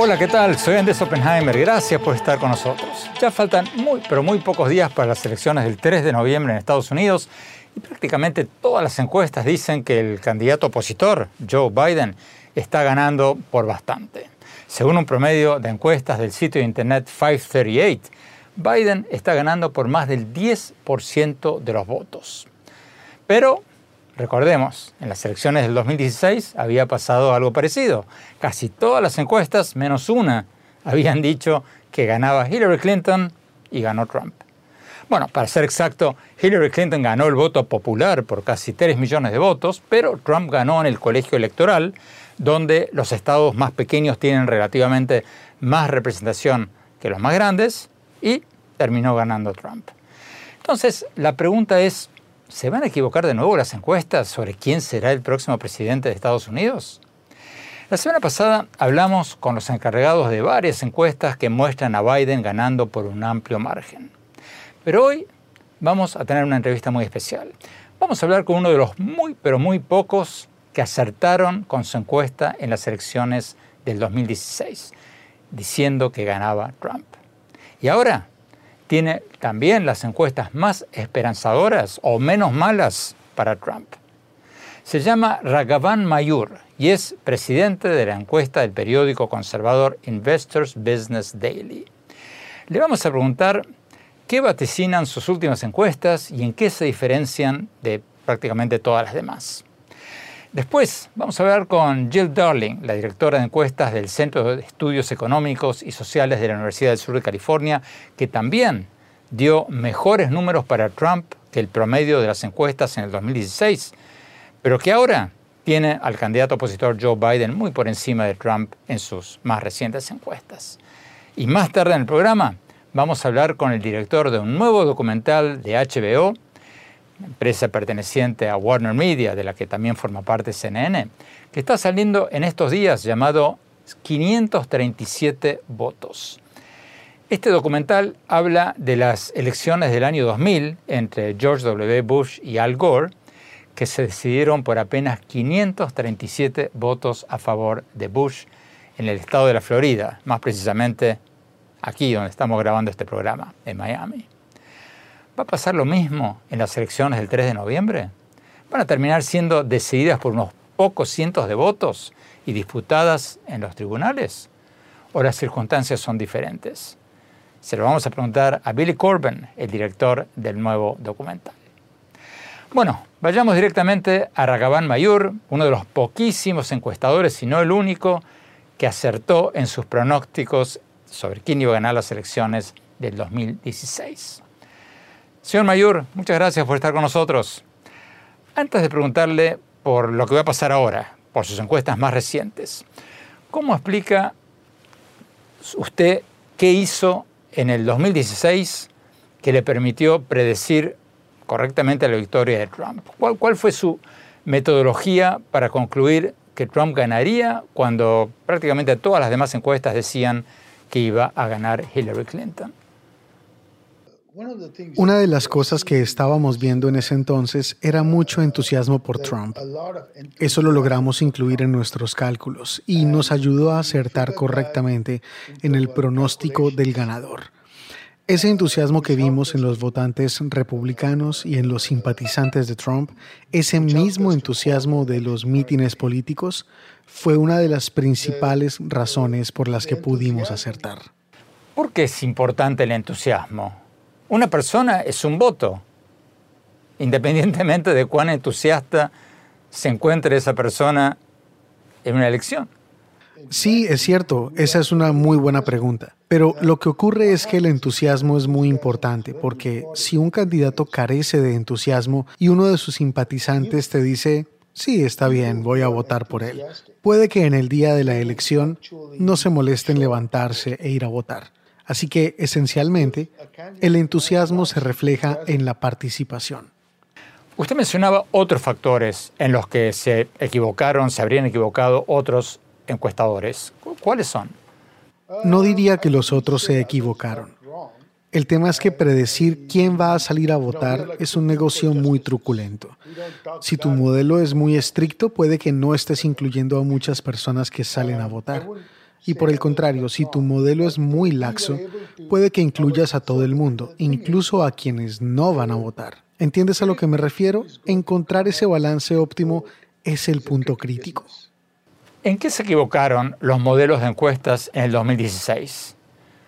Hola, ¿qué tal? Soy Andrés Oppenheimer. Gracias por estar con nosotros. Ya faltan muy, pero muy pocos días para las elecciones del 3 de noviembre en Estados Unidos y prácticamente todas las encuestas dicen que el candidato opositor, Joe Biden, está ganando por bastante. Según un promedio de encuestas del sitio de internet 538, Biden está ganando por más del 10% de los votos. Pero Recordemos, en las elecciones del 2016 había pasado algo parecido. Casi todas las encuestas, menos una, habían dicho que ganaba Hillary Clinton y ganó Trump. Bueno, para ser exacto, Hillary Clinton ganó el voto popular por casi 3 millones de votos, pero Trump ganó en el colegio electoral, donde los estados más pequeños tienen relativamente más representación que los más grandes, y terminó ganando Trump. Entonces, la pregunta es, ¿Se van a equivocar de nuevo las encuestas sobre quién será el próximo presidente de Estados Unidos? La semana pasada hablamos con los encargados de varias encuestas que muestran a Biden ganando por un amplio margen. Pero hoy vamos a tener una entrevista muy especial. Vamos a hablar con uno de los muy, pero muy pocos que acertaron con su encuesta en las elecciones del 2016, diciendo que ganaba Trump. Y ahora tiene también las encuestas más esperanzadoras o menos malas para Trump. Se llama Ragavan Mayur y es presidente de la encuesta del periódico conservador Investors Business Daily. Le vamos a preguntar qué vaticinan sus últimas encuestas y en qué se diferencian de prácticamente todas las demás. Después vamos a hablar con Jill Darling, la directora de encuestas del Centro de Estudios Económicos y Sociales de la Universidad del Sur de California, que también dio mejores números para Trump que el promedio de las encuestas en el 2016, pero que ahora tiene al candidato opositor Joe Biden muy por encima de Trump en sus más recientes encuestas. Y más tarde en el programa vamos a hablar con el director de un nuevo documental de HBO, empresa perteneciente a Warner Media, de la que también forma parte CNN, que está saliendo en estos días llamado 537 votos. Este documental habla de las elecciones del año 2000 entre George W. Bush y Al Gore, que se decidieron por apenas 537 votos a favor de Bush en el estado de la Florida, más precisamente aquí donde estamos grabando este programa, en Miami. ¿Va a pasar lo mismo en las elecciones del 3 de noviembre? ¿Van a terminar siendo decididas por unos pocos cientos de votos y disputadas en los tribunales? ¿O las circunstancias son diferentes? Se lo vamos a preguntar a Billy Corbin, el director del nuevo documental. Bueno, vayamos directamente a Ragavan Mayur, uno de los poquísimos encuestadores, si no el único, que acertó en sus pronósticos sobre quién iba a ganar las elecciones del 2016. Señor Mayor, muchas gracias por estar con nosotros. Antes de preguntarle por lo que va a pasar ahora, por sus encuestas más recientes, ¿cómo explica usted qué hizo en el 2016 que le permitió predecir correctamente la victoria de Trump? ¿Cuál, cuál fue su metodología para concluir que Trump ganaría cuando prácticamente todas las demás encuestas decían que iba a ganar Hillary Clinton? Una de las cosas que estábamos viendo en ese entonces era mucho entusiasmo por Trump. Eso lo logramos incluir en nuestros cálculos y nos ayudó a acertar correctamente en el pronóstico del ganador. Ese entusiasmo que vimos en los votantes republicanos y en los simpatizantes de Trump, ese mismo entusiasmo de los mítines políticos, fue una de las principales razones por las que pudimos acertar. ¿Por qué es importante el entusiasmo? Una persona es un voto, independientemente de cuán entusiasta se encuentre esa persona en una elección. Sí, es cierto, esa es una muy buena pregunta. Pero lo que ocurre es que el entusiasmo es muy importante, porque si un candidato carece de entusiasmo y uno de sus simpatizantes te dice, sí, está bien, voy a votar por él, puede que en el día de la elección no se moleste en levantarse e ir a votar. Así que, esencialmente, el entusiasmo se refleja en la participación. Usted mencionaba otros factores en los que se equivocaron, se habrían equivocado otros encuestadores. ¿Cuáles son? No diría que los otros se equivocaron. El tema es que predecir quién va a salir a votar es un negocio muy truculento. Si tu modelo es muy estricto, puede que no estés incluyendo a muchas personas que salen a votar. Y por el contrario, si tu modelo es muy laxo, puede que incluyas a todo el mundo, incluso a quienes no van a votar. ¿Entiendes a lo que me refiero? Encontrar ese balance óptimo es el punto crítico. ¿En qué se equivocaron los modelos de encuestas en el 2016?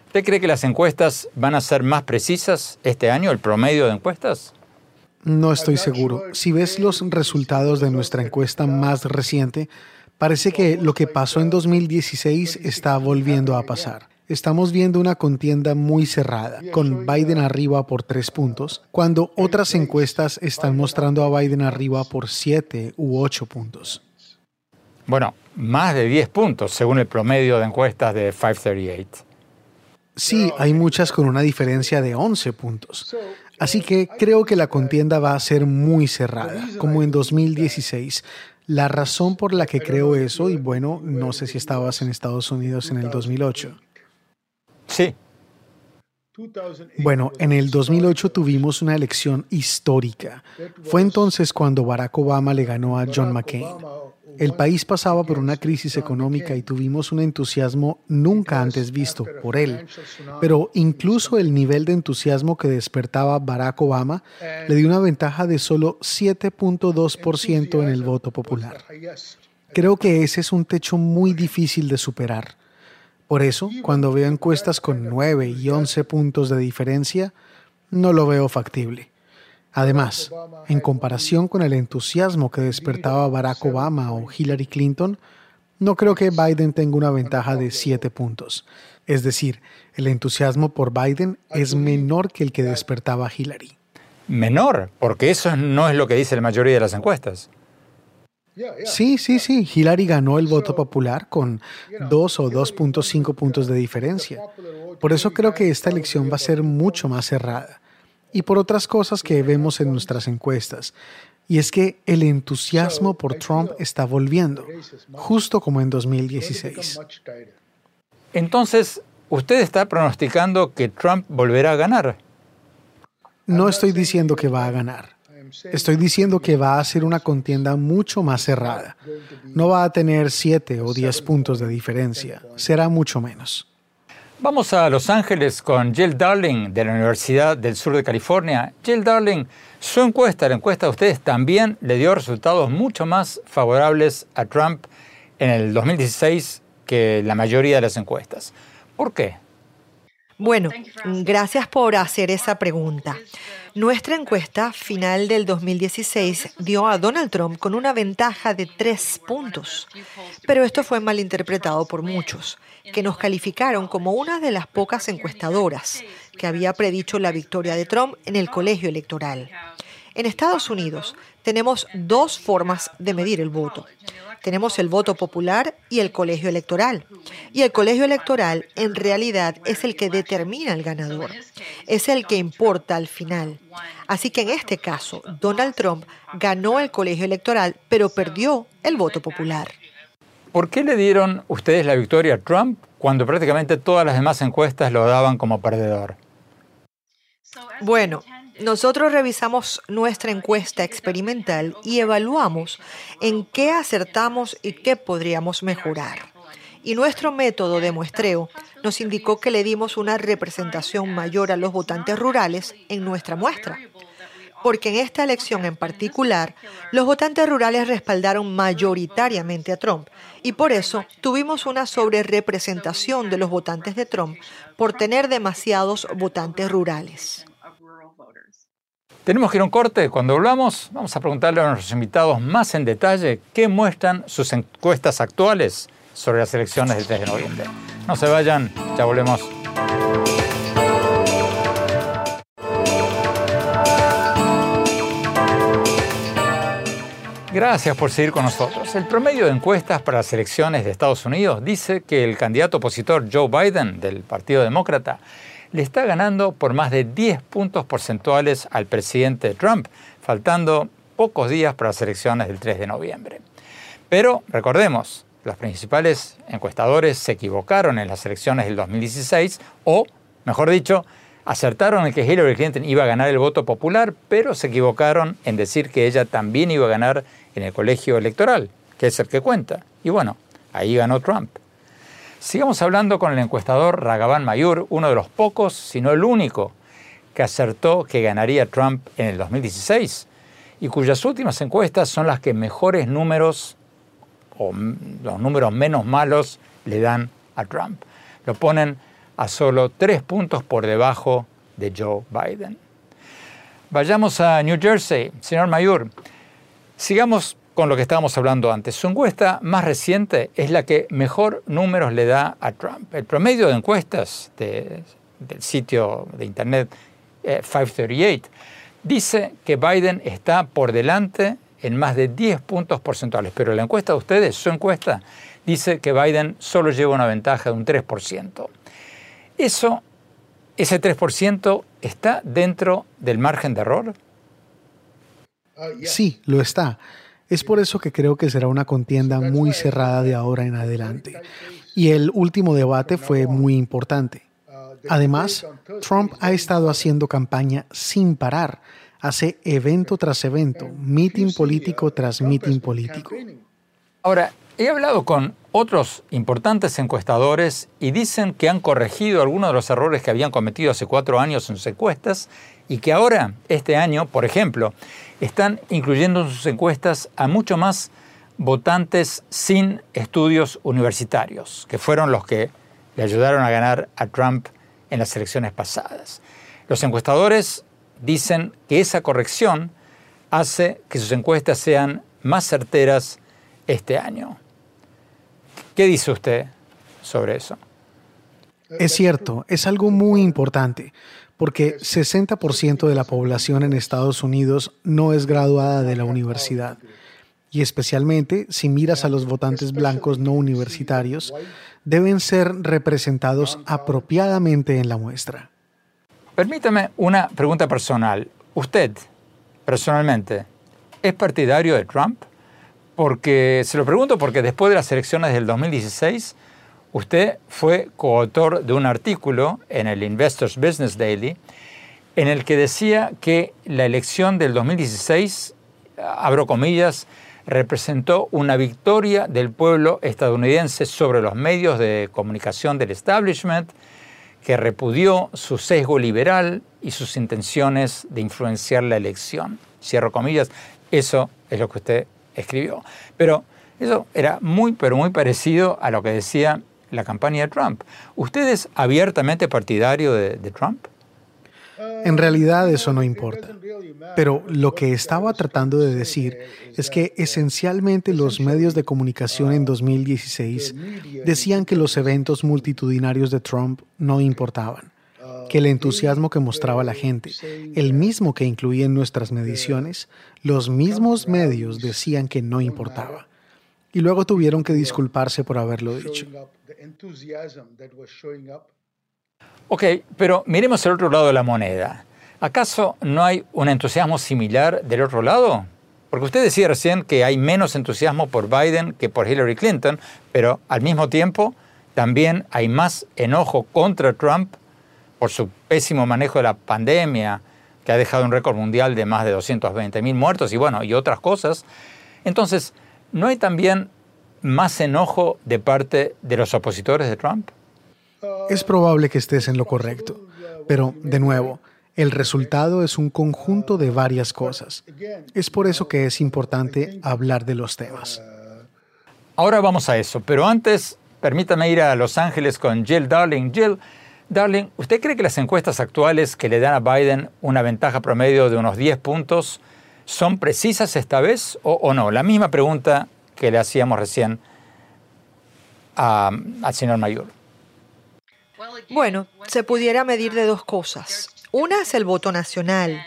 ¿Usted cree que las encuestas van a ser más precisas este año, el promedio de encuestas? No estoy seguro. Si ves los resultados de nuestra encuesta más reciente, parece que lo que pasó en 2016 está volviendo a pasar estamos viendo una contienda muy cerrada, con Biden arriba por tres puntos, cuando otras encuestas están mostrando a Biden arriba por siete u ocho puntos. Bueno, más de 10 puntos según el promedio de encuestas de 538. Sí, hay muchas con una diferencia de 11 puntos. Así que creo que la contienda va a ser muy cerrada, como en 2016. La razón por la que creo eso, y bueno, no sé si estabas en Estados Unidos en el 2008. Sí. Bueno, en el 2008 tuvimos una elección histórica. Fue entonces cuando Barack Obama le ganó a John McCain. El país pasaba por una crisis económica y tuvimos un entusiasmo nunca antes visto por él. Pero incluso el nivel de entusiasmo que despertaba Barack Obama le dio una ventaja de solo 7.2% en el voto popular. Creo que ese es un techo muy difícil de superar. Por eso, cuando veo encuestas con 9 y 11 puntos de diferencia, no lo veo factible. Además, en comparación con el entusiasmo que despertaba Barack Obama o Hillary Clinton, no creo que Biden tenga una ventaja de 7 puntos. Es decir, el entusiasmo por Biden es menor que el que despertaba Hillary. Menor, porque eso no es lo que dice la mayoría de las encuestas. Sí, sí, sí. Hillary ganó el voto popular con 2 o 2.5 puntos de diferencia. Por eso creo que esta elección va a ser mucho más cerrada. Y por otras cosas que vemos en nuestras encuestas. Y es que el entusiasmo por Trump está volviendo, justo como en 2016. Entonces, ¿usted está pronosticando que Trump volverá a ganar? No estoy diciendo que va a ganar. Estoy diciendo que va a ser una contienda mucho más cerrada. No va a tener 7 o 10 puntos de diferencia, será mucho menos. Vamos a Los Ángeles con Jill Darling de la Universidad del Sur de California. Jill Darling, su encuesta, la encuesta de ustedes también le dio resultados mucho más favorables a Trump en el 2016 que la mayoría de las encuestas. ¿Por qué? Bueno, gracias por hacer esa pregunta. Nuestra encuesta final del 2016 dio a Donald Trump con una ventaja de tres puntos, pero esto fue malinterpretado por muchos, que nos calificaron como una de las pocas encuestadoras que había predicho la victoria de Trump en el colegio electoral. En Estados Unidos tenemos dos formas de medir el voto tenemos el voto popular y el colegio electoral. Y el colegio electoral en realidad es el que determina el ganador, es el que importa al final. Así que en este caso, Donald Trump ganó el colegio electoral, pero perdió el voto popular. ¿Por qué le dieron ustedes la victoria a Trump cuando prácticamente todas las demás encuestas lo daban como perdedor? Bueno, nosotros revisamos nuestra encuesta experimental y evaluamos en qué acertamos y qué podríamos mejorar. Y nuestro método de muestreo nos indicó que le dimos una representación mayor a los votantes rurales en nuestra muestra. Porque en esta elección en particular, los votantes rurales respaldaron mayoritariamente a Trump y por eso tuvimos una sobrerepresentación de los votantes de Trump por tener demasiados votantes rurales. Tenemos que ir a un corte. Cuando volvamos, vamos a preguntarle a nuestros invitados más en detalle qué muestran sus encuestas actuales sobre las elecciones del 3 de noviembre. No se vayan, ya volvemos. Gracias por seguir con nosotros. El promedio de encuestas para las elecciones de Estados Unidos dice que el candidato opositor Joe Biden del Partido Demócrata le está ganando por más de 10 puntos porcentuales al presidente Trump, faltando pocos días para las elecciones del 3 de noviembre. Pero recordemos, los principales encuestadores se equivocaron en las elecciones del 2016 o, mejor dicho, acertaron en que Hillary Clinton iba a ganar el voto popular, pero se equivocaron en decir que ella también iba a ganar en el colegio electoral, que es el que cuenta. Y bueno, ahí ganó Trump. Sigamos hablando con el encuestador Ragavan Mayur, uno de los pocos, si no el único, que acertó que ganaría Trump en el 2016 y cuyas últimas encuestas son las que mejores números o los números menos malos le dan a Trump. Lo ponen a solo tres puntos por debajo de Joe Biden. Vayamos a New Jersey, señor Mayur. Sigamos con lo que estábamos hablando antes. Su encuesta más reciente es la que mejor números le da a Trump. El promedio de encuestas del sitio de internet 538 eh, dice que Biden está por delante en más de 10 puntos porcentuales, pero la encuesta de ustedes, su encuesta, dice que Biden solo lleva una ventaja de un 3%. Eso, ese 3%, está dentro del margen de error. Sí, lo está. Es por eso que creo que será una contienda muy cerrada de ahora en adelante. Y el último debate fue muy importante. Además, Trump ha estado haciendo campaña sin parar. Hace evento tras evento, meeting político tras meeting político. Ahora, he hablado con otros importantes encuestadores y dicen que han corregido algunos de los errores que habían cometido hace cuatro años en sus encuestas y que ahora, este año, por ejemplo, están incluyendo en sus encuestas a mucho más votantes sin estudios universitarios, que fueron los que le ayudaron a ganar a Trump en las elecciones pasadas. Los encuestadores dicen que esa corrección hace que sus encuestas sean más certeras este año. ¿Qué dice usted sobre eso? Es cierto, es algo muy importante, porque 60% de la población en Estados Unidos no es graduada de la universidad. Y especialmente si miras a los votantes blancos no universitarios, deben ser representados apropiadamente en la muestra. Permítame una pregunta personal. ¿Usted, personalmente, es partidario de Trump? Porque se lo pregunto porque después de las elecciones del 2016, usted fue coautor de un artículo en el Investors Business Daily en el que decía que la elección del 2016, abro comillas, representó una victoria del pueblo estadounidense sobre los medios de comunicación del establishment, que repudió su sesgo liberal y sus intenciones de influenciar la elección. Cierro comillas, eso es lo que usted escribió. Pero eso era muy, pero muy parecido a lo que decía la campaña de Trump. ¿Usted es abiertamente partidario de, de Trump? En realidad eso no importa. Pero lo que estaba tratando de decir es que esencialmente los medios de comunicación en 2016 decían que los eventos multitudinarios de Trump no importaban, que el entusiasmo que mostraba la gente, el mismo que incluía en nuestras mediciones, los mismos medios decían que no importaba. Y luego tuvieron que disculparse por haberlo dicho. Ok, pero miremos el otro lado de la moneda. ¿Acaso no hay un entusiasmo similar del otro lado? Porque usted decía recién que hay menos entusiasmo por Biden que por Hillary Clinton, pero al mismo tiempo también hay más enojo contra Trump por su pésimo manejo de la pandemia, que ha dejado un récord mundial de más de 220 mil muertos y bueno, y otras cosas. Entonces, ¿no hay también más enojo de parte de los opositores de Trump? Es probable que estés en lo correcto, pero de nuevo, el resultado es un conjunto de varias cosas. Es por eso que es importante hablar de los temas. Ahora vamos a eso, pero antes permítame ir a Los Ángeles con Jill Darling. Jill, Darling, ¿usted cree que las encuestas actuales que le dan a Biden una ventaja promedio de unos 10 puntos son precisas esta vez o, o no? La misma pregunta que le hacíamos recién al señor Mayor? Bueno, se pudiera medir de dos cosas. Una es el voto nacional,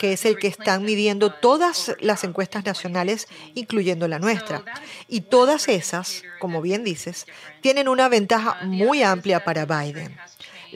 que es el que están midiendo todas las encuestas nacionales, incluyendo la nuestra. Y todas esas, como bien dices, tienen una ventaja muy amplia para Biden.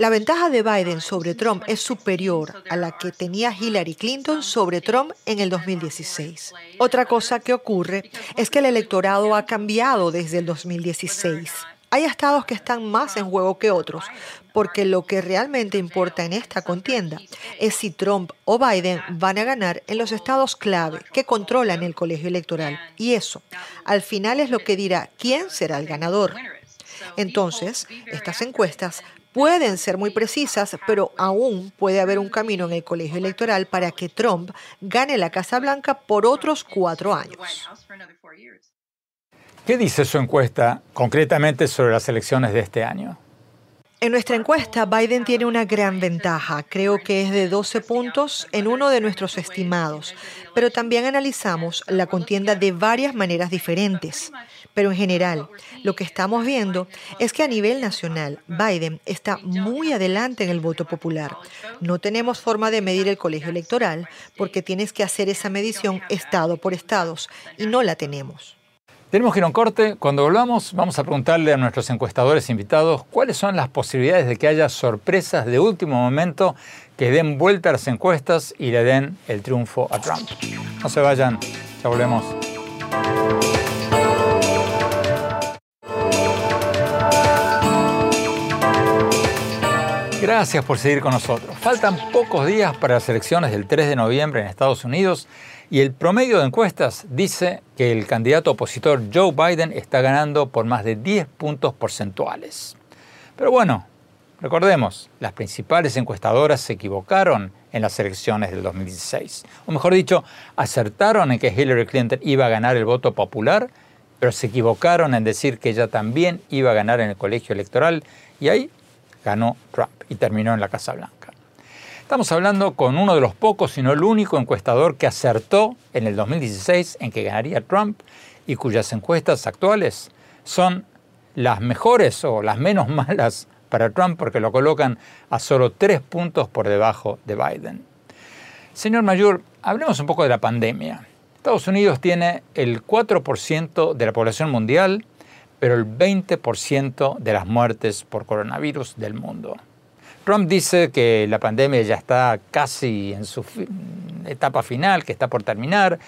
La ventaja de Biden sobre Trump es superior a la que tenía Hillary Clinton sobre Trump en el 2016. Otra cosa que ocurre es que el electorado ha cambiado desde el 2016. Hay estados que están más en juego que otros, porque lo que realmente importa en esta contienda es si Trump o Biden van a ganar en los estados clave que controlan el colegio electoral. Y eso, al final, es lo que dirá quién será el ganador. Entonces, estas encuestas pueden ser muy precisas, pero aún puede haber un camino en el colegio electoral para que Trump gane la Casa Blanca por otros cuatro años. ¿Qué dice su encuesta concretamente sobre las elecciones de este año? En nuestra encuesta, Biden tiene una gran ventaja, creo que es de 12 puntos en uno de nuestros estimados, pero también analizamos la contienda de varias maneras diferentes. Pero en general, lo que estamos viendo es que a nivel nacional, Biden está muy adelante en el voto popular. No tenemos forma de medir el colegio electoral porque tienes que hacer esa medición estado por estados y no la tenemos. Tenemos que ir a un corte. Cuando volvamos, vamos a preguntarle a nuestros encuestadores invitados cuáles son las posibilidades de que haya sorpresas de último momento que den vuelta a las encuestas y le den el triunfo a Trump. No se vayan, ya volvemos. Gracias por seguir con nosotros. Faltan pocos días para las elecciones del 3 de noviembre en Estados Unidos y el promedio de encuestas dice que el candidato opositor Joe Biden está ganando por más de 10 puntos porcentuales. Pero bueno, recordemos, las principales encuestadoras se equivocaron en las elecciones del 2016. O mejor dicho, acertaron en que Hillary Clinton iba a ganar el voto popular, pero se equivocaron en decir que ella también iba a ganar en el colegio electoral y ahí ganó Trump y terminó en la Casa Blanca. Estamos hablando con uno de los pocos, si no el único encuestador que acertó en el 2016 en que ganaría Trump y cuyas encuestas actuales son las mejores o las menos malas para Trump porque lo colocan a solo tres puntos por debajo de Biden. Señor Mayor, hablemos un poco de la pandemia. Estados Unidos tiene el 4% de la población mundial, pero el 20% de las muertes por coronavirus del mundo. Trump dice que la pandemia ya está casi en su etapa final, que está por terminar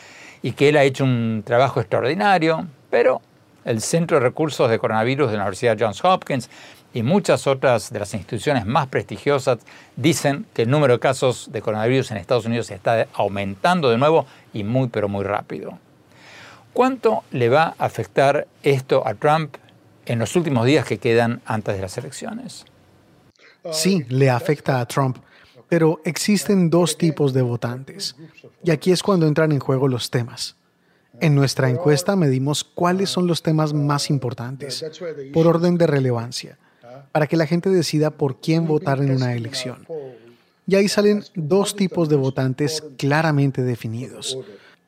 y que él ha hecho un trabajo extraordinario, pero el Centro de Recursos de Coronavirus de la Universidad Johns Hopkins y muchas otras de las instituciones más prestigiosas dicen que el número de casos de coronavirus en Estados Unidos está aumentando de nuevo y muy pero muy rápido. ¿Cuánto le va a afectar esto a Trump en los últimos días que quedan antes de las elecciones? Sí, le afecta a Trump, pero existen dos tipos de votantes. Y aquí es cuando entran en juego los temas. En nuestra encuesta medimos cuáles son los temas más importantes, por orden de relevancia, para que la gente decida por quién votar en una elección. Y ahí salen dos tipos de votantes claramente definidos.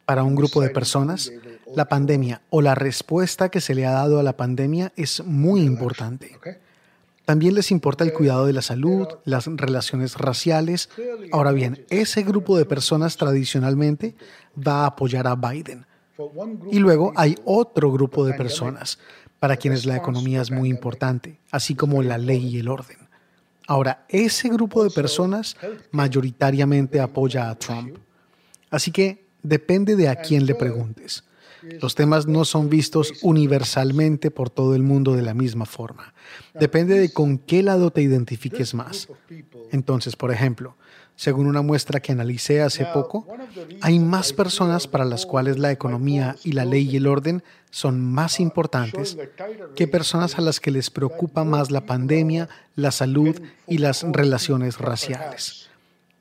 Para un grupo de personas, la pandemia o la respuesta que se le ha dado a la pandemia es muy importante. También les importa el cuidado de la salud, las relaciones raciales. Ahora bien, ese grupo de personas tradicionalmente va a apoyar a Biden. Y luego hay otro grupo de personas para quienes la economía es muy importante, así como la ley y el orden. Ahora, ese grupo de personas mayoritariamente apoya a Trump. Así que depende de a quién le preguntes. Los temas no son vistos universalmente por todo el mundo de la misma forma. Depende de con qué lado te identifiques más. Entonces, por ejemplo, según una muestra que analicé hace poco, hay más personas para las cuales la economía y la ley y el orden son más importantes que personas a las que les preocupa más la pandemia, la salud y las relaciones raciales.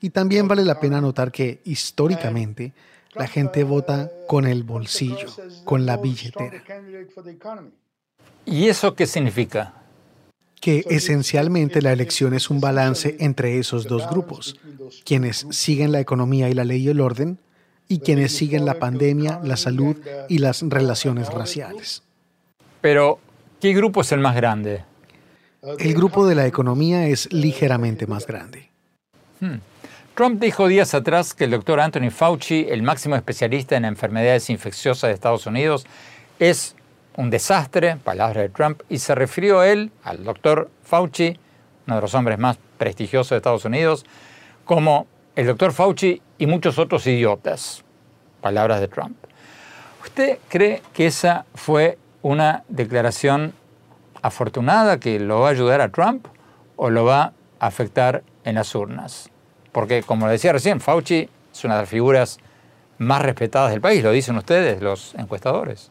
Y también vale la pena notar que, históricamente, la gente vota con el bolsillo, con la billetera. ¿Y eso qué significa? Que esencialmente la elección es un balance entre esos dos grupos, quienes siguen la economía y la ley y el orden, y quienes siguen la pandemia, la salud y las relaciones raciales. Pero, ¿Qué grupo es el más grande? El grupo de la economía es ligeramente más grande. Hmm. Trump dijo días atrás que el doctor Anthony Fauci, el máximo especialista en enfermedades infecciosas de Estados Unidos, es un desastre, palabras de Trump, y se refirió a él, al doctor Fauci, uno de los hombres más prestigiosos de Estados Unidos, como el doctor Fauci y muchos otros idiotas, palabras de Trump. ¿Usted cree que esa fue una declaración afortunada que lo va a ayudar a Trump o lo va a afectar en las urnas? Porque, como decía recién, Fauci es una de las figuras más respetadas del país, lo dicen ustedes, los encuestadores.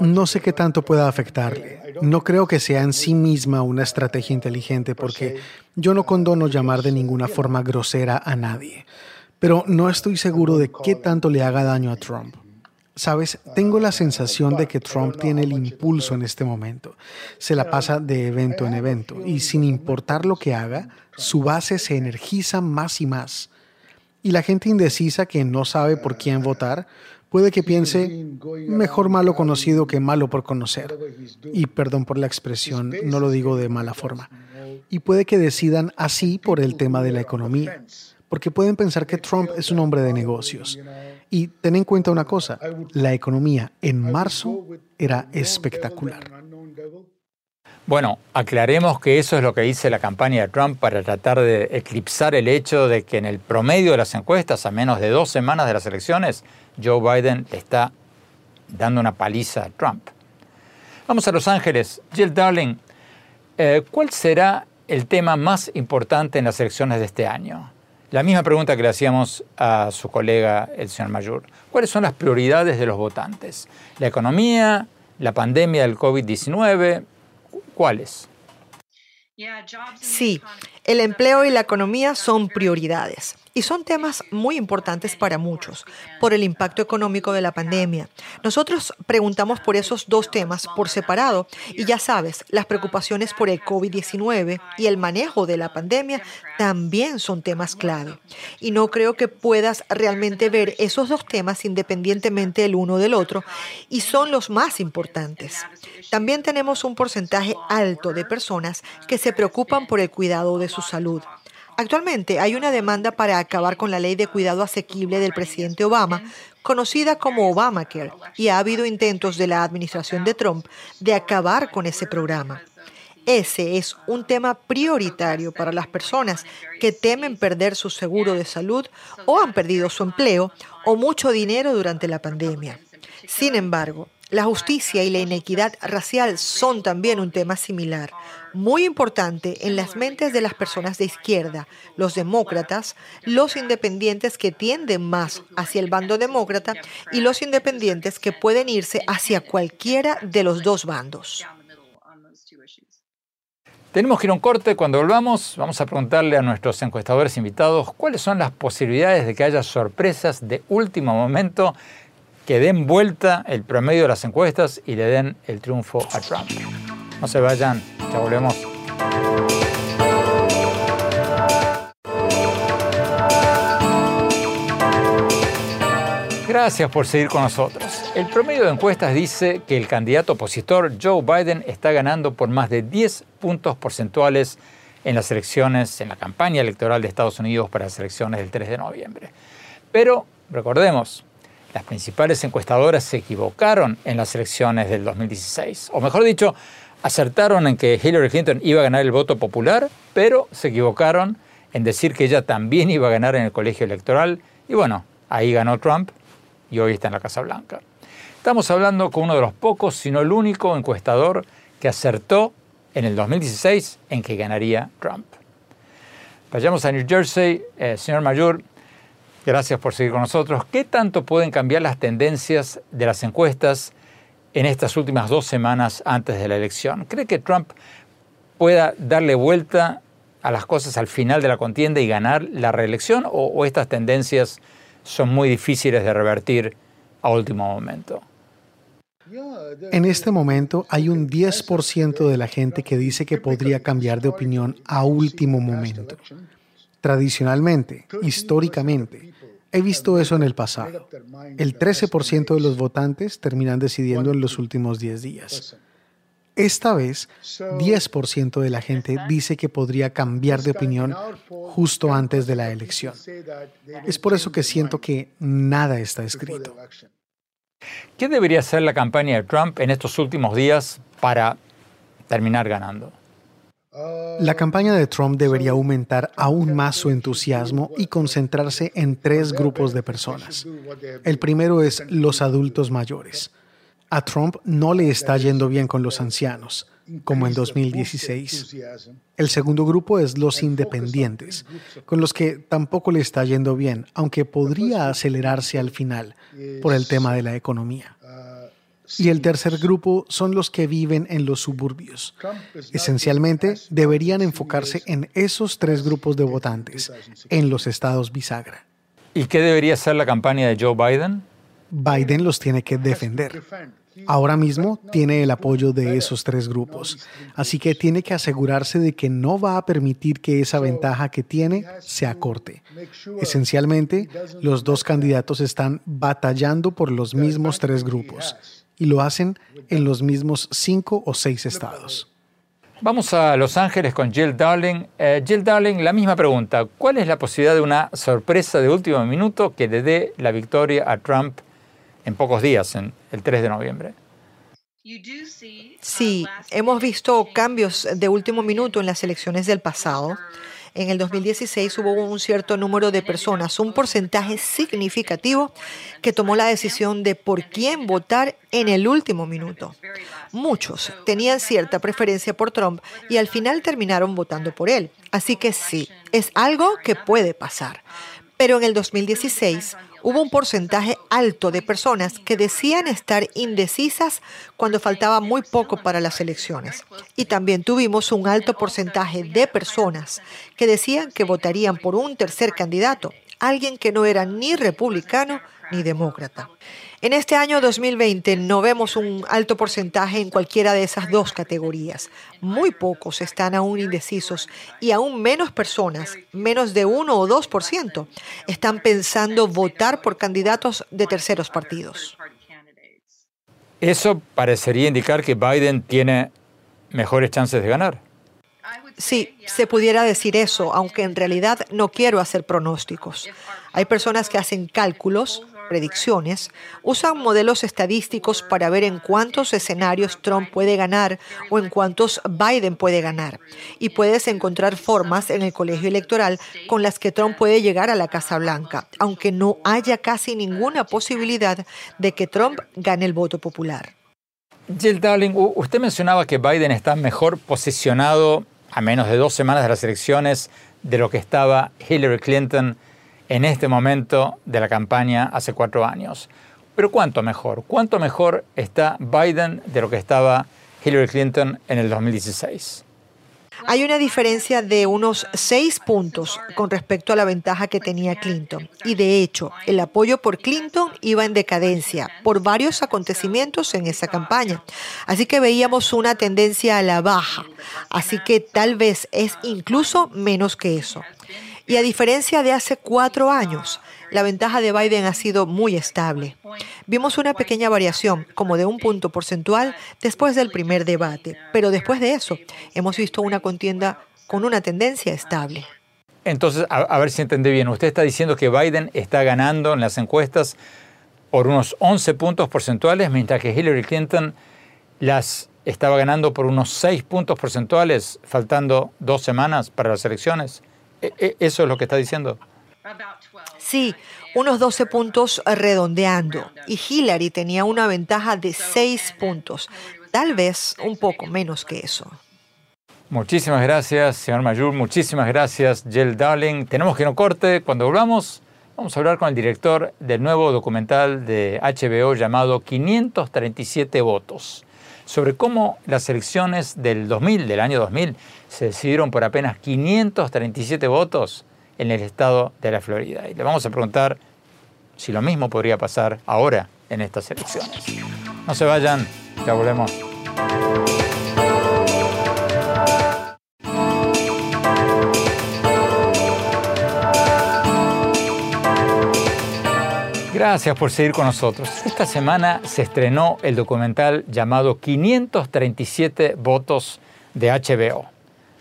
No sé qué tanto pueda afectarle. No creo que sea en sí misma una estrategia inteligente porque yo no condono llamar de ninguna forma grosera a nadie. Pero no estoy seguro de qué tanto le haga daño a Trump. Sabes, tengo la sensación de que Trump tiene el impulso en este momento. Se la pasa de evento en evento y sin importar lo que haga, su base se energiza más y más. Y la gente indecisa que no sabe por quién votar, puede que piense, mejor malo conocido que malo por conocer. Y perdón por la expresión, no lo digo de mala forma. Y puede que decidan así por el tema de la economía, porque pueden pensar que Trump es un hombre de negocios. Y ten en cuenta una cosa, la economía en marzo era espectacular. Bueno, aclaremos que eso es lo que dice la campaña de Trump para tratar de eclipsar el hecho de que en el promedio de las encuestas, a menos de dos semanas de las elecciones, Joe Biden le está dando una paliza a Trump. Vamos a Los Ángeles. Jill Darling, eh, ¿cuál será el tema más importante en las elecciones de este año? La misma pregunta que le hacíamos a su colega, el señor Mayor. ¿Cuáles son las prioridades de los votantes? ¿La economía? ¿La pandemia del COVID-19? ¿Cuáles? Sí, el empleo y la economía son prioridades. Y son temas muy importantes para muchos por el impacto económico de la pandemia. Nosotros preguntamos por esos dos temas por separado y ya sabes, las preocupaciones por el COVID-19 y el manejo de la pandemia también son temas clave. Y no creo que puedas realmente ver esos dos temas independientemente el uno del otro y son los más importantes. También tenemos un porcentaje alto de personas que se preocupan por el cuidado de su salud. Actualmente hay una demanda para acabar con la ley de cuidado asequible del presidente Obama, conocida como Obamacare, y ha habido intentos de la administración de Trump de acabar con ese programa. Ese es un tema prioritario para las personas que temen perder su seguro de salud o han perdido su empleo o mucho dinero durante la pandemia. Sin embargo, la justicia y la inequidad racial son también un tema similar, muy importante en las mentes de las personas de izquierda, los demócratas, los independientes que tienden más hacia el bando demócrata y los independientes que pueden irse hacia cualquiera de los dos bandos. Tenemos que ir a un corte. Cuando volvamos, vamos a preguntarle a nuestros encuestadores invitados cuáles son las posibilidades de que haya sorpresas de último momento que den vuelta el promedio de las encuestas y le den el triunfo a Trump. No se vayan, ya volvemos. Gracias por seguir con nosotros. El promedio de encuestas dice que el candidato opositor Joe Biden está ganando por más de 10 puntos porcentuales en las elecciones, en la campaña electoral de Estados Unidos para las elecciones del 3 de noviembre. Pero recordemos, las principales encuestadoras se equivocaron en las elecciones del 2016. O mejor dicho, acertaron en que Hillary Clinton iba a ganar el voto popular, pero se equivocaron en decir que ella también iba a ganar en el colegio electoral. Y bueno, ahí ganó Trump y hoy está en la Casa Blanca. Estamos hablando con uno de los pocos, si no el único encuestador que acertó en el 2016 en que ganaría Trump. Vayamos a New Jersey. Eh, señor Mayor, Gracias por seguir con nosotros. ¿Qué tanto pueden cambiar las tendencias de las encuestas en estas últimas dos semanas antes de la elección? ¿Cree que Trump pueda darle vuelta a las cosas al final de la contienda y ganar la reelección o, estas tendencias son muy difíciles de revertir a último momento? En este momento hay un 10% de la gente que dice que podría cambiar de opinión a último momento. Tradicionalmente, históricamente, he visto eso en el pasado. El 13% de los votantes terminan decidiendo en los últimos 10 días. Esta vez, 10% de la gente dice que podría cambiar de opinión justo antes de la elección. Es por eso que siento que nada está escrito. ¿Qué debería hacer la campaña de Trump en estos últimos días para terminar ganando? La campaña de Trump debería aumentar aún más su entusiasmo y concentrarse en tres grupos de personas. El primero es los adultos mayores. A Trump no le está yendo bien con los ancianos, como en 2016. El segundo grupo es los independientes, con los que tampoco le está yendo bien, aunque podría acelerarse al final por el tema de la economía. Y el tercer grupo son los que viven en los suburbios. Esencialmente, deberían enfocarse en esos tres grupos de votantes, en los estados bisagra. ¿Y qué debería ser la campaña de Joe Biden? Biden los tiene que defender. Ahora mismo tiene el apoyo de esos tres grupos, así que tiene que asegurarse de que no va a permitir que esa ventaja que tiene se acorte. Esencialmente, los dos candidatos están batallando por los mismos tres grupos y lo hacen en los mismos cinco o seis estados. Vamos a Los Ángeles con Jill Darling. Eh, Jill Darling, la misma pregunta. ¿Cuál es la posibilidad de una sorpresa de último minuto que le dé la victoria a Trump en pocos días, en el 3 de noviembre. Sí, hemos visto cambios de último minuto en las elecciones del pasado. En el 2016 hubo un cierto número de personas, un porcentaje significativo, que tomó la decisión de por quién votar en el último minuto. Muchos tenían cierta preferencia por Trump y al final terminaron votando por él. Así que sí, es algo que puede pasar. Pero en el 2016 hubo un porcentaje alto de personas que decían estar indecisas cuando faltaba muy poco para las elecciones. Y también tuvimos un alto porcentaje de personas que decían que votarían por un tercer candidato, alguien que no era ni republicano ni demócrata. En este año 2020 no vemos un alto porcentaje en cualquiera de esas dos categorías. Muy pocos están aún indecisos y aún menos personas, menos de 1 o 2%, están pensando votar por candidatos de terceros partidos. Eso parecería indicar que Biden tiene mejores chances de ganar. Sí, se pudiera decir eso, aunque en realidad no quiero hacer pronósticos. Hay personas que hacen cálculos predicciones, usan modelos estadísticos para ver en cuántos escenarios Trump puede ganar o en cuántos Biden puede ganar. Y puedes encontrar formas en el colegio electoral con las que Trump puede llegar a la Casa Blanca, aunque no haya casi ninguna posibilidad de que Trump gane el voto popular. Jill Darling, usted mencionaba que Biden está mejor posicionado a menos de dos semanas de las elecciones de lo que estaba Hillary Clinton en este momento de la campaña hace cuatro años. Pero ¿cuánto mejor? ¿Cuánto mejor está Biden de lo que estaba Hillary Clinton en el 2016? Hay una diferencia de unos seis puntos con respecto a la ventaja que tenía Clinton. Y de hecho, el apoyo por Clinton iba en decadencia por varios acontecimientos en esa campaña. Así que veíamos una tendencia a la baja. Así que tal vez es incluso menos que eso. Y a diferencia de hace cuatro años, la ventaja de Biden ha sido muy estable. Vimos una pequeña variación, como de un punto porcentual, después del primer debate, pero después de eso hemos visto una contienda con una tendencia estable. Entonces, a, ver si entendí bien, usted está diciendo que Biden está ganando en las encuestas por unos 11 puntos porcentuales, mientras que Hillary Clinton las estaba ganando por unos 6 puntos porcentuales, faltando dos semanas para las elecciones. E, e, ¿Eso es lo que está diciendo? Sí, unos 12 puntos redondeando. Y Hillary tenía una ventaja de 6 puntos, tal vez un poco menos que eso. Muchísimas gracias, señor Mayur. Muchísimas gracias, Jill Darling. Tenemos que no corte. Cuando volvamos, vamos a hablar con el director del nuevo documental de HBO llamado 537 votos sobre cómo las elecciones del 2000, del año 2000, se decidieron por apenas 537 votos en el estado de la Florida. Y le vamos a preguntar si lo mismo podría pasar ahora en estas elecciones. No se vayan, ya volvemos. Gracias por seguir con nosotros. Esta semana se estrenó el documental llamado 537 votos de HBO.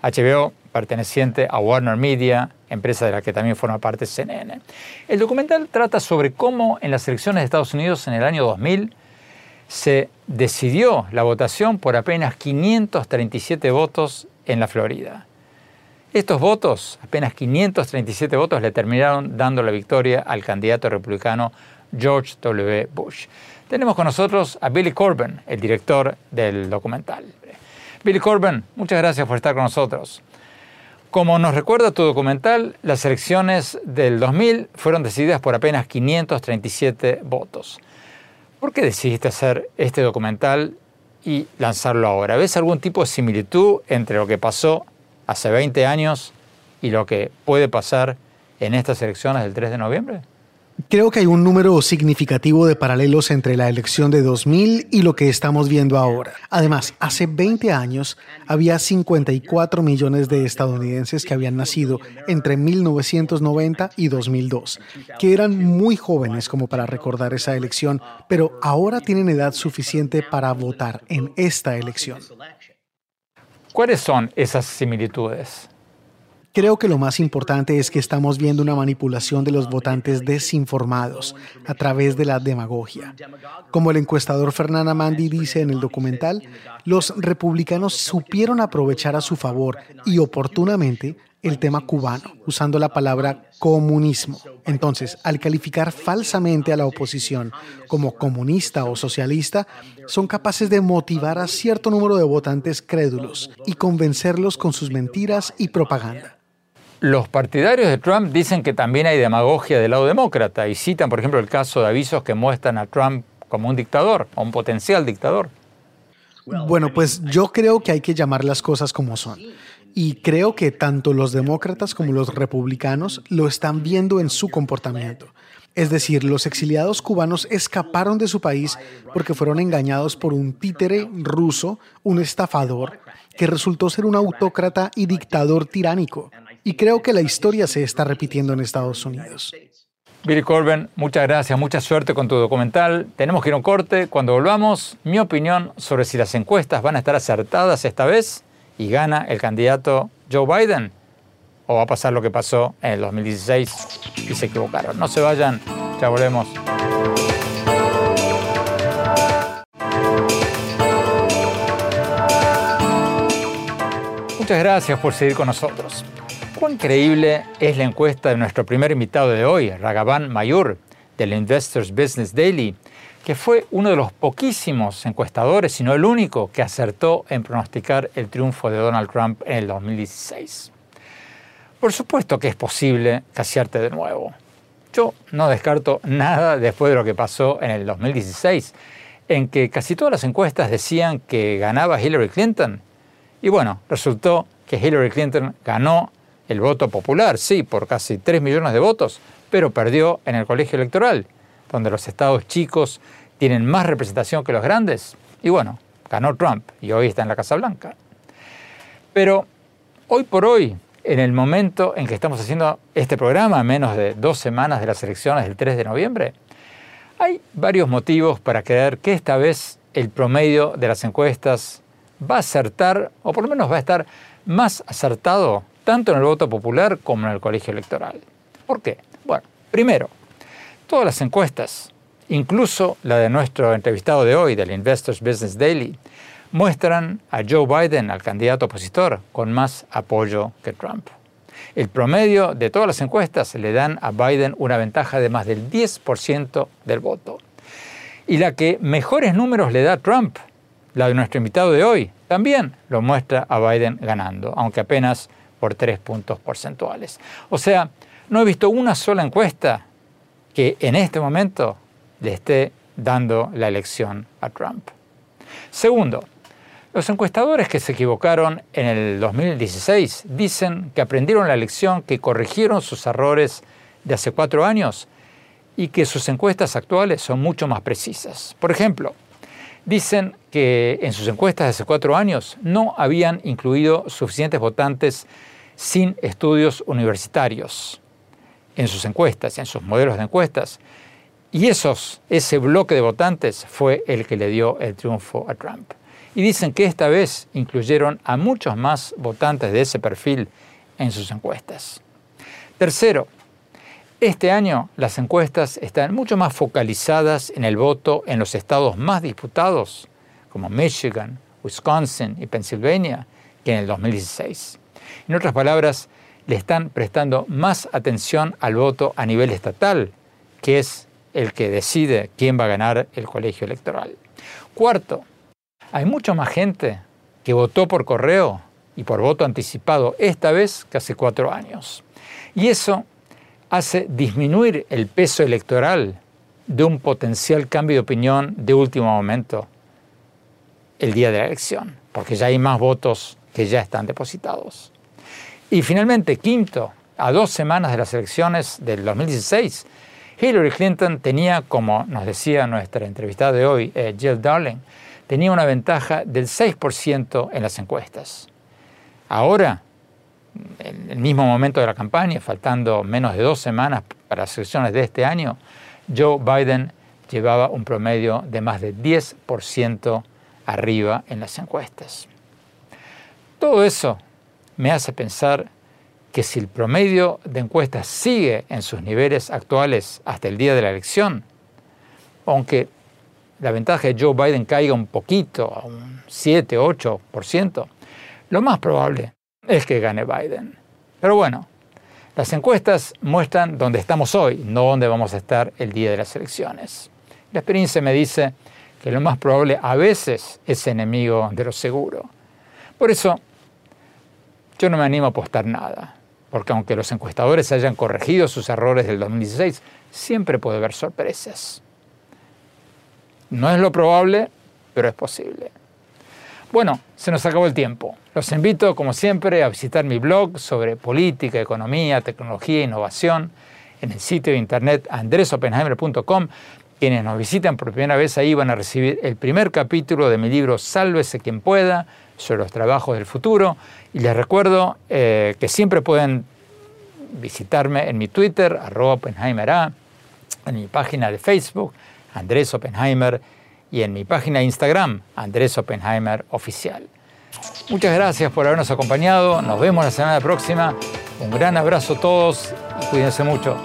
HBO perteneciente a Warner Media, empresa de la que también forma parte CNN. El documental trata sobre cómo en las elecciones de Estados Unidos en el año 2000 se decidió la votación por apenas 537 votos en la Florida. Estos votos, apenas 537 votos, le terminaron dando la victoria al candidato republicano George W. Bush. Tenemos con nosotros a Billy Corbin, el director del documental. Billy Corbin, muchas gracias por estar con nosotros. Como nos recuerda tu documental, las elecciones del 2000 fueron decididas por apenas 537 votos. ¿Por qué decidiste hacer este documental y lanzarlo ahora? ¿Ves algún tipo de similitud entre lo que pasó hace 20 años y lo que puede pasar en estas elecciones del 3 de noviembre? Creo que hay un número significativo de paralelos entre la elección de 2000 y lo que estamos viendo ahora. Además, hace 20 años había 54 millones de estadounidenses que habían nacido entre 1990 y 2002, que eran muy jóvenes como para recordar esa elección, pero ahora tienen edad suficiente para votar en esta elección. ¿Cuáles son esas similitudes? Creo que lo más importante es que estamos viendo una manipulación de los votantes desinformados a través de la demagogia. Como el encuestador Fernanda Mandi dice en el documental, los republicanos supieron aprovechar a su favor y oportunamente el tema cubano, usando la palabra comunismo. Entonces, al calificar falsamente a la oposición como comunista o socialista, son capaces de motivar a cierto número de votantes crédulos y convencerlos con sus mentiras y propaganda. Los partidarios de Trump dicen que también hay demagogia del lado demócrata y citan, por ejemplo, el caso de avisos que muestran a Trump como un dictador o un potencial dictador. Bueno, pues yo creo que hay que llamar las cosas como son. Y creo que tanto los demócratas como los republicanos lo están viendo en su comportamiento. Es decir, los exiliados cubanos escaparon de su país porque fueron engañados por un títere ruso, un estafador, que resultó ser un autócrata y dictador tiránico. Y creo que la historia se está repitiendo en Estados Unidos. Billy Corbin, muchas gracias, mucha suerte con tu documental. Tenemos que ir a un corte. Cuando volvamos, mi opinión sobre si las encuestas van a estar acertadas esta vez y gana el candidato Joe Biden o va a pasar lo que pasó en el 2016 y se equivocaron. No se vayan, ya volvemos. Muchas gracias por seguir con nosotros. Cuán increíble es la encuesta de nuestro primer invitado de hoy, Ragavan Mayur, del Investors Business Daily, que fue uno de los poquísimos encuestadores, si no el único, que acertó en pronosticar el triunfo de Donald Trump en el 2016. Por supuesto que es posible casearte de nuevo. Yo no descarto nada después de lo que pasó en el 2016, en que casi todas las encuestas decían que ganaba Hillary Clinton. Y bueno, resultó que Hillary Clinton ganó el voto popular, sí, por casi 3 millones de votos, pero perdió en el colegio electoral, donde los estados chicos tienen más representación que los grandes. Y bueno, ganó Trump y hoy está en la Casa Blanca. Pero hoy por hoy, en el momento en que estamos haciendo este programa, menos de dos semanas de las elecciones del 3 de noviembre, hay varios motivos para creer que esta vez el promedio de las encuestas va a acertar, o por lo menos va a estar más acertado tanto en el voto popular como en el colegio electoral. ¿Por qué? Bueno, primero, todas las encuestas, incluso la de nuestro entrevistado de hoy, del Investors Business Daily, muestran a Joe Biden, al candidato opositor, con más apoyo que Trump. El promedio de todas las encuestas le dan a Biden una ventaja de más del 10% del voto. Y la que mejores números le da a Trump, la de nuestro invitado de hoy, también lo muestra a Biden ganando, aunque apenas por tres puntos porcentuales. O sea, no he visto una sola encuesta que en este momento le esté dando la elección a Trump. Segundo, los encuestadores que se equivocaron en el 2016 dicen que aprendieron la lección, que corrigieron sus errores de hace cuatro años y que sus encuestas actuales son mucho más precisas. Por ejemplo, dicen que en sus encuestas de hace cuatro años no habían incluido suficientes votantes sin estudios universitarios en sus encuestas, en sus modelos de encuestas. Y esos, ese bloque de votantes fue el que le dio el triunfo a Trump. Y dicen que esta vez incluyeron a muchos más votantes de ese perfil en sus encuestas. Tercero, este año las encuestas están mucho más focalizadas en el voto en los estados más disputados, como Michigan, Wisconsin y Pennsylvania, que en el 2016. En otras palabras, le están prestando más atención al voto a nivel estatal, que es el que decide quién va a ganar el colegio electoral. Cuarto, hay mucha más gente que votó por correo y por voto anticipado esta vez que hace cuatro años. Y eso hace disminuir el peso electoral de un potencial cambio de opinión de último momento el día de la elección, porque ya hay más votos que ya están depositados. Y finalmente, quinto, a dos semanas de las elecciones del 2016, Hillary Clinton tenía, como nos decía nuestra entrevistada de hoy, eh, Jill Darling, tenía una ventaja del 6% en las encuestas. Ahora, en el mismo momento de la campaña, faltando menos de dos semanas para las elecciones de este año, Joe Biden llevaba un promedio de más de 10% arriba en las encuestas. Todo eso me hace pensar que si el promedio de encuestas sigue en sus niveles actuales hasta el día de la elección, aunque la ventaja de Joe Biden caiga un poquito, a un 7, 8%, lo más probable es que gane Biden. Pero bueno, las encuestas muestran dónde estamos hoy, no dónde vamos a estar el día de las elecciones. La experiencia me dice que lo más probable a veces es enemigo de lo seguro. Por eso, yo no me animo a apostar nada porque aunque los encuestadores hayan corregido sus errores del 2016, siempre puede haber sorpresas. No es lo probable, pero es posible. Bueno, se nos acabó el tiempo. Los invito, como siempre, a visitar mi blog sobre política, economía, tecnología e innovación en el sitio de internet andresopenheimer.com. Quienes nos visiten por primera vez ahí van a recibir el primer capítulo de mi libro Sálvese quien pueda sobre los trabajos del futuro. Y les recuerdo eh, que siempre pueden visitarme en mi Twitter, arroba en mi página de Facebook, Andrés Oppenheimer, y en mi página de Instagram, Andrés Oppenheimer Oficial. Muchas gracias por habernos acompañado. Nos vemos la semana próxima. Un gran abrazo a todos y cuídense mucho.